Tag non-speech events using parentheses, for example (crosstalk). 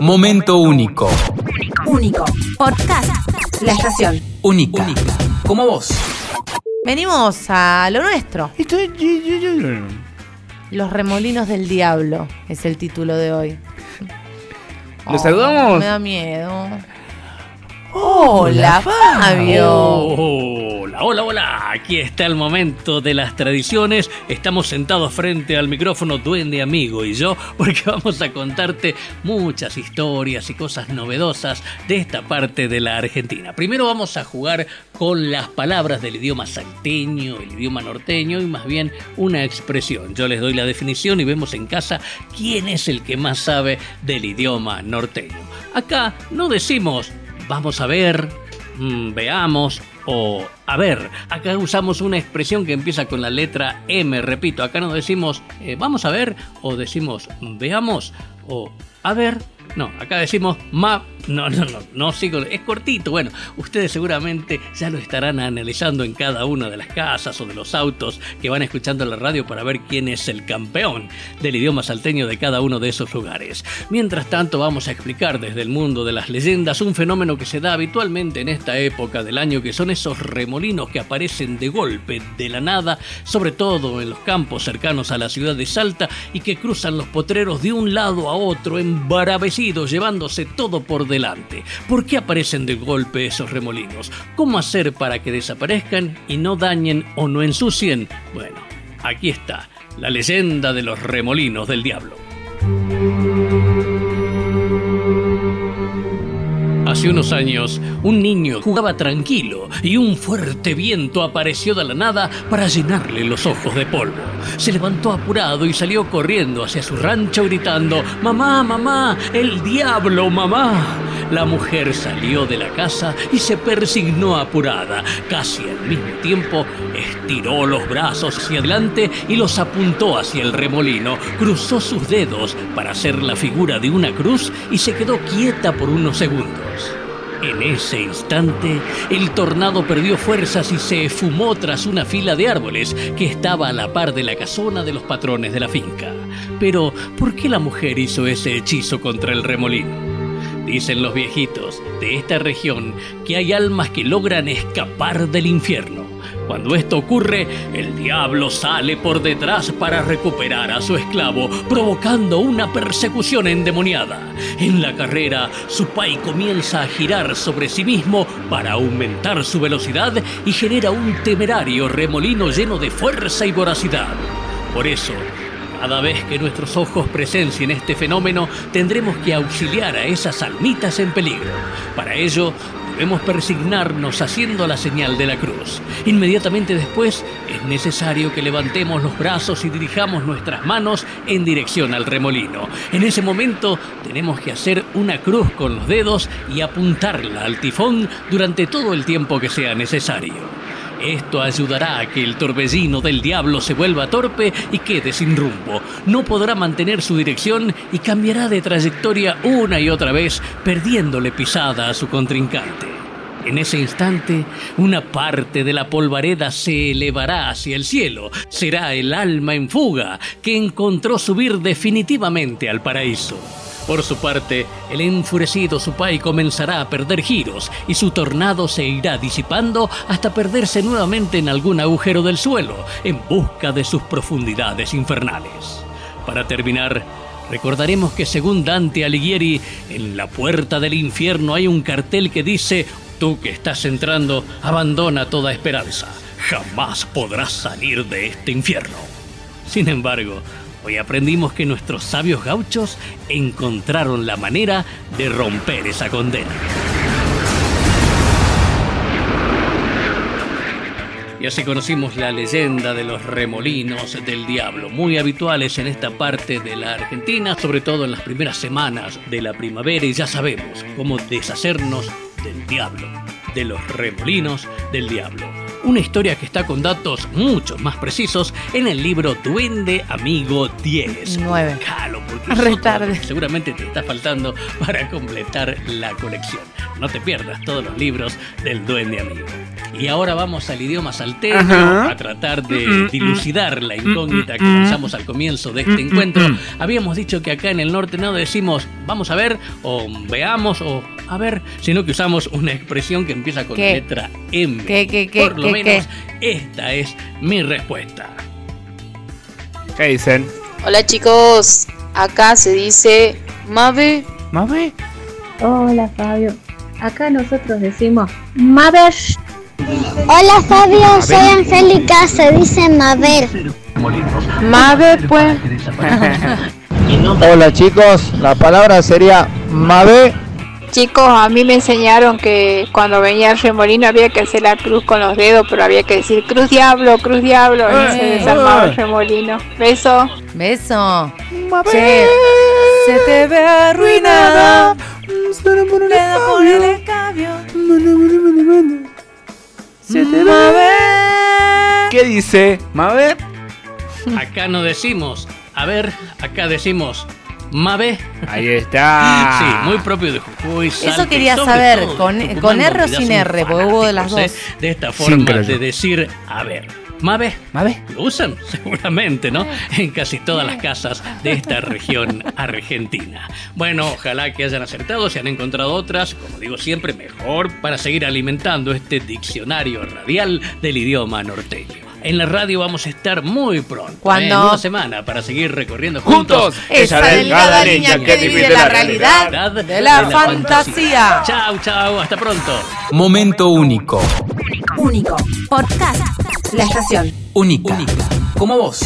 Momento único. Único. Podcast. La estación. Única. Como vos. Venimos a lo nuestro. Los remolinos del diablo es el título de hoy. ¿Los saludamos? Me da miedo. Hola, Fabio. Hola, hola, hola. Aquí está el momento de las tradiciones. Estamos sentados frente al micrófono Duende Amigo y yo porque (laughs) vamos a contarte muchas historias y cosas novedosas de esta parte de la Argentina. Primero vamos a jugar con las palabras del idioma salteño, el idioma norteño y más bien una expresión. Yo les doy la definición y vemos en casa quién es el que más sabe del idioma norteño. Acá no decimos vamos a ver, mm, veamos o a ver. Acá usamos una expresión que empieza con la letra M, repito, acá no decimos eh, vamos a ver o decimos veamos o a ver. No, acá decimos ma no, no, no, no sigo. Es cortito. Bueno, ustedes seguramente ya lo estarán analizando en cada una de las casas o de los autos que van escuchando la radio para ver quién es el campeón del idioma salteño de cada uno de esos lugares. Mientras tanto, vamos a explicar desde el mundo de las leyendas un fenómeno que se da habitualmente en esta época del año, que son esos remolinos que aparecen de golpe, de la nada, sobre todo en los campos cercanos a la ciudad de Salta y que cruzan los potreros de un lado a otro, embaravecidos, llevándose todo por delante ¿Por qué aparecen de golpe esos remolinos? ¿Cómo hacer para que desaparezcan y no dañen o no ensucien? Bueno, aquí está, la leyenda de los remolinos del diablo. Unos años, un niño jugaba tranquilo y un fuerte viento apareció de la nada para llenarle los ojos de polvo. Se levantó apurado y salió corriendo hacia su rancho gritando, Mamá, mamá, el diablo, mamá. La mujer salió de la casa y se persignó apurada. Casi al mismo tiempo, estiró los brazos hacia adelante y los apuntó hacia el remolino. Cruzó sus dedos para hacer la figura de una cruz y se quedó quieta por unos segundos. En ese instante, el tornado perdió fuerzas y se esfumó tras una fila de árboles que estaba a la par de la casona de los patrones de la finca. Pero, ¿por qué la mujer hizo ese hechizo contra el remolino? Dicen los viejitos de esta región que hay almas que logran escapar del infierno. Cuando esto ocurre, el diablo sale por detrás para recuperar a su esclavo, provocando una persecución endemoniada. En la carrera, su pai comienza a girar sobre sí mismo para aumentar su velocidad y genera un temerario remolino lleno de fuerza y voracidad. Por eso, cada vez que nuestros ojos presencien este fenómeno, tendremos que auxiliar a esas almitas en peligro. Para ello, debemos persignarnos haciendo la señal de la cruz. Inmediatamente después, es necesario que levantemos los brazos y dirijamos nuestras manos en dirección al remolino. En ese momento, tenemos que hacer una cruz con los dedos y apuntarla al tifón durante todo el tiempo que sea necesario. Esto ayudará a que el torbellino del diablo se vuelva torpe y quede sin rumbo. No podrá mantener su dirección y cambiará de trayectoria una y otra vez, perdiéndole pisada a su contrincante. En ese instante, una parte de la polvareda se elevará hacia el cielo. Será el alma en fuga que encontró subir definitivamente al paraíso. Por su parte, el enfurecido Supai comenzará a perder giros y su tornado se irá disipando hasta perderse nuevamente en algún agujero del suelo en busca de sus profundidades infernales. Para terminar, recordaremos que según Dante Alighieri, en la puerta del infierno hay un cartel que dice, tú que estás entrando, abandona toda esperanza, jamás podrás salir de este infierno. Sin embargo, Hoy aprendimos que nuestros sabios gauchos encontraron la manera de romper esa condena. Y así conocimos la leyenda de los remolinos del diablo, muy habituales en esta parte de la Argentina, sobre todo en las primeras semanas de la primavera, y ya sabemos cómo deshacernos del diablo, de los remolinos del diablo. Una historia que está con datos mucho más precisos en el libro Duende Amigo 10. Nueve. Jalo, porque (laughs) seguramente te está faltando para completar la colección. No te pierdas todos los libros del Duende Amigo. Y ahora vamos al idioma salteño Ajá. a tratar de dilucidar la incógnita que lanzamos al comienzo de este encuentro. Habíamos dicho que acá en el norte no decimos vamos a ver o veamos o a ver, sino que usamos una expresión que empieza con ¿Qué? la letra M. ¿Qué, qué, qué, Por lo qué, menos esta es mi respuesta. ¿Qué dicen? Hola chicos, acá se dice Mave. ¿Mame? Hola Fabio, acá nosotros decimos Maver. Hola Fabio, soy Angélica, se dice Mabel. Mave (laughs) pues. Hola chicos, la palabra sería Mabe. Chicos, a mí me enseñaron que cuando venía el remolino había que hacer la cruz con los dedos, pero había que decir cruz diablo, cruz diablo, y se Eh, desarmaba eh. el remolino. Beso. Beso. Che, se te ve arruinada. Por el. Se te Mabel. ¿Qué dice? ¿Mabe? Acá no decimos, a ver, acá decimos Mabe. Ahí está. (laughs) Sí, muy propio de Jujuy. Y quería saber, todo con- Tucumán, con R o sin R, porque hubo de las dos. ¿eh? De esta forma de decir, a ver, Mabe. ¿Mabe? ¿Lo usan? (laughs) Seguramente, ¿no? En casi todas las casas de esta región (laughs) argentina. Bueno, ojalá que hayan acertado, si han encontrado otras, como digo siempre, mejor para seguir alimentando este diccionario radial del idioma norteño. En la radio vamos a estar muy pronto, ¿eh? ¿Cuándo? en una semana, para seguir recorriendo juntos, Juntos. Esa delgada línea que divide la realidad de la fantasía. Chau, chau, hasta pronto. Momento único. Único. Podcast. La estación. Única. Como vos.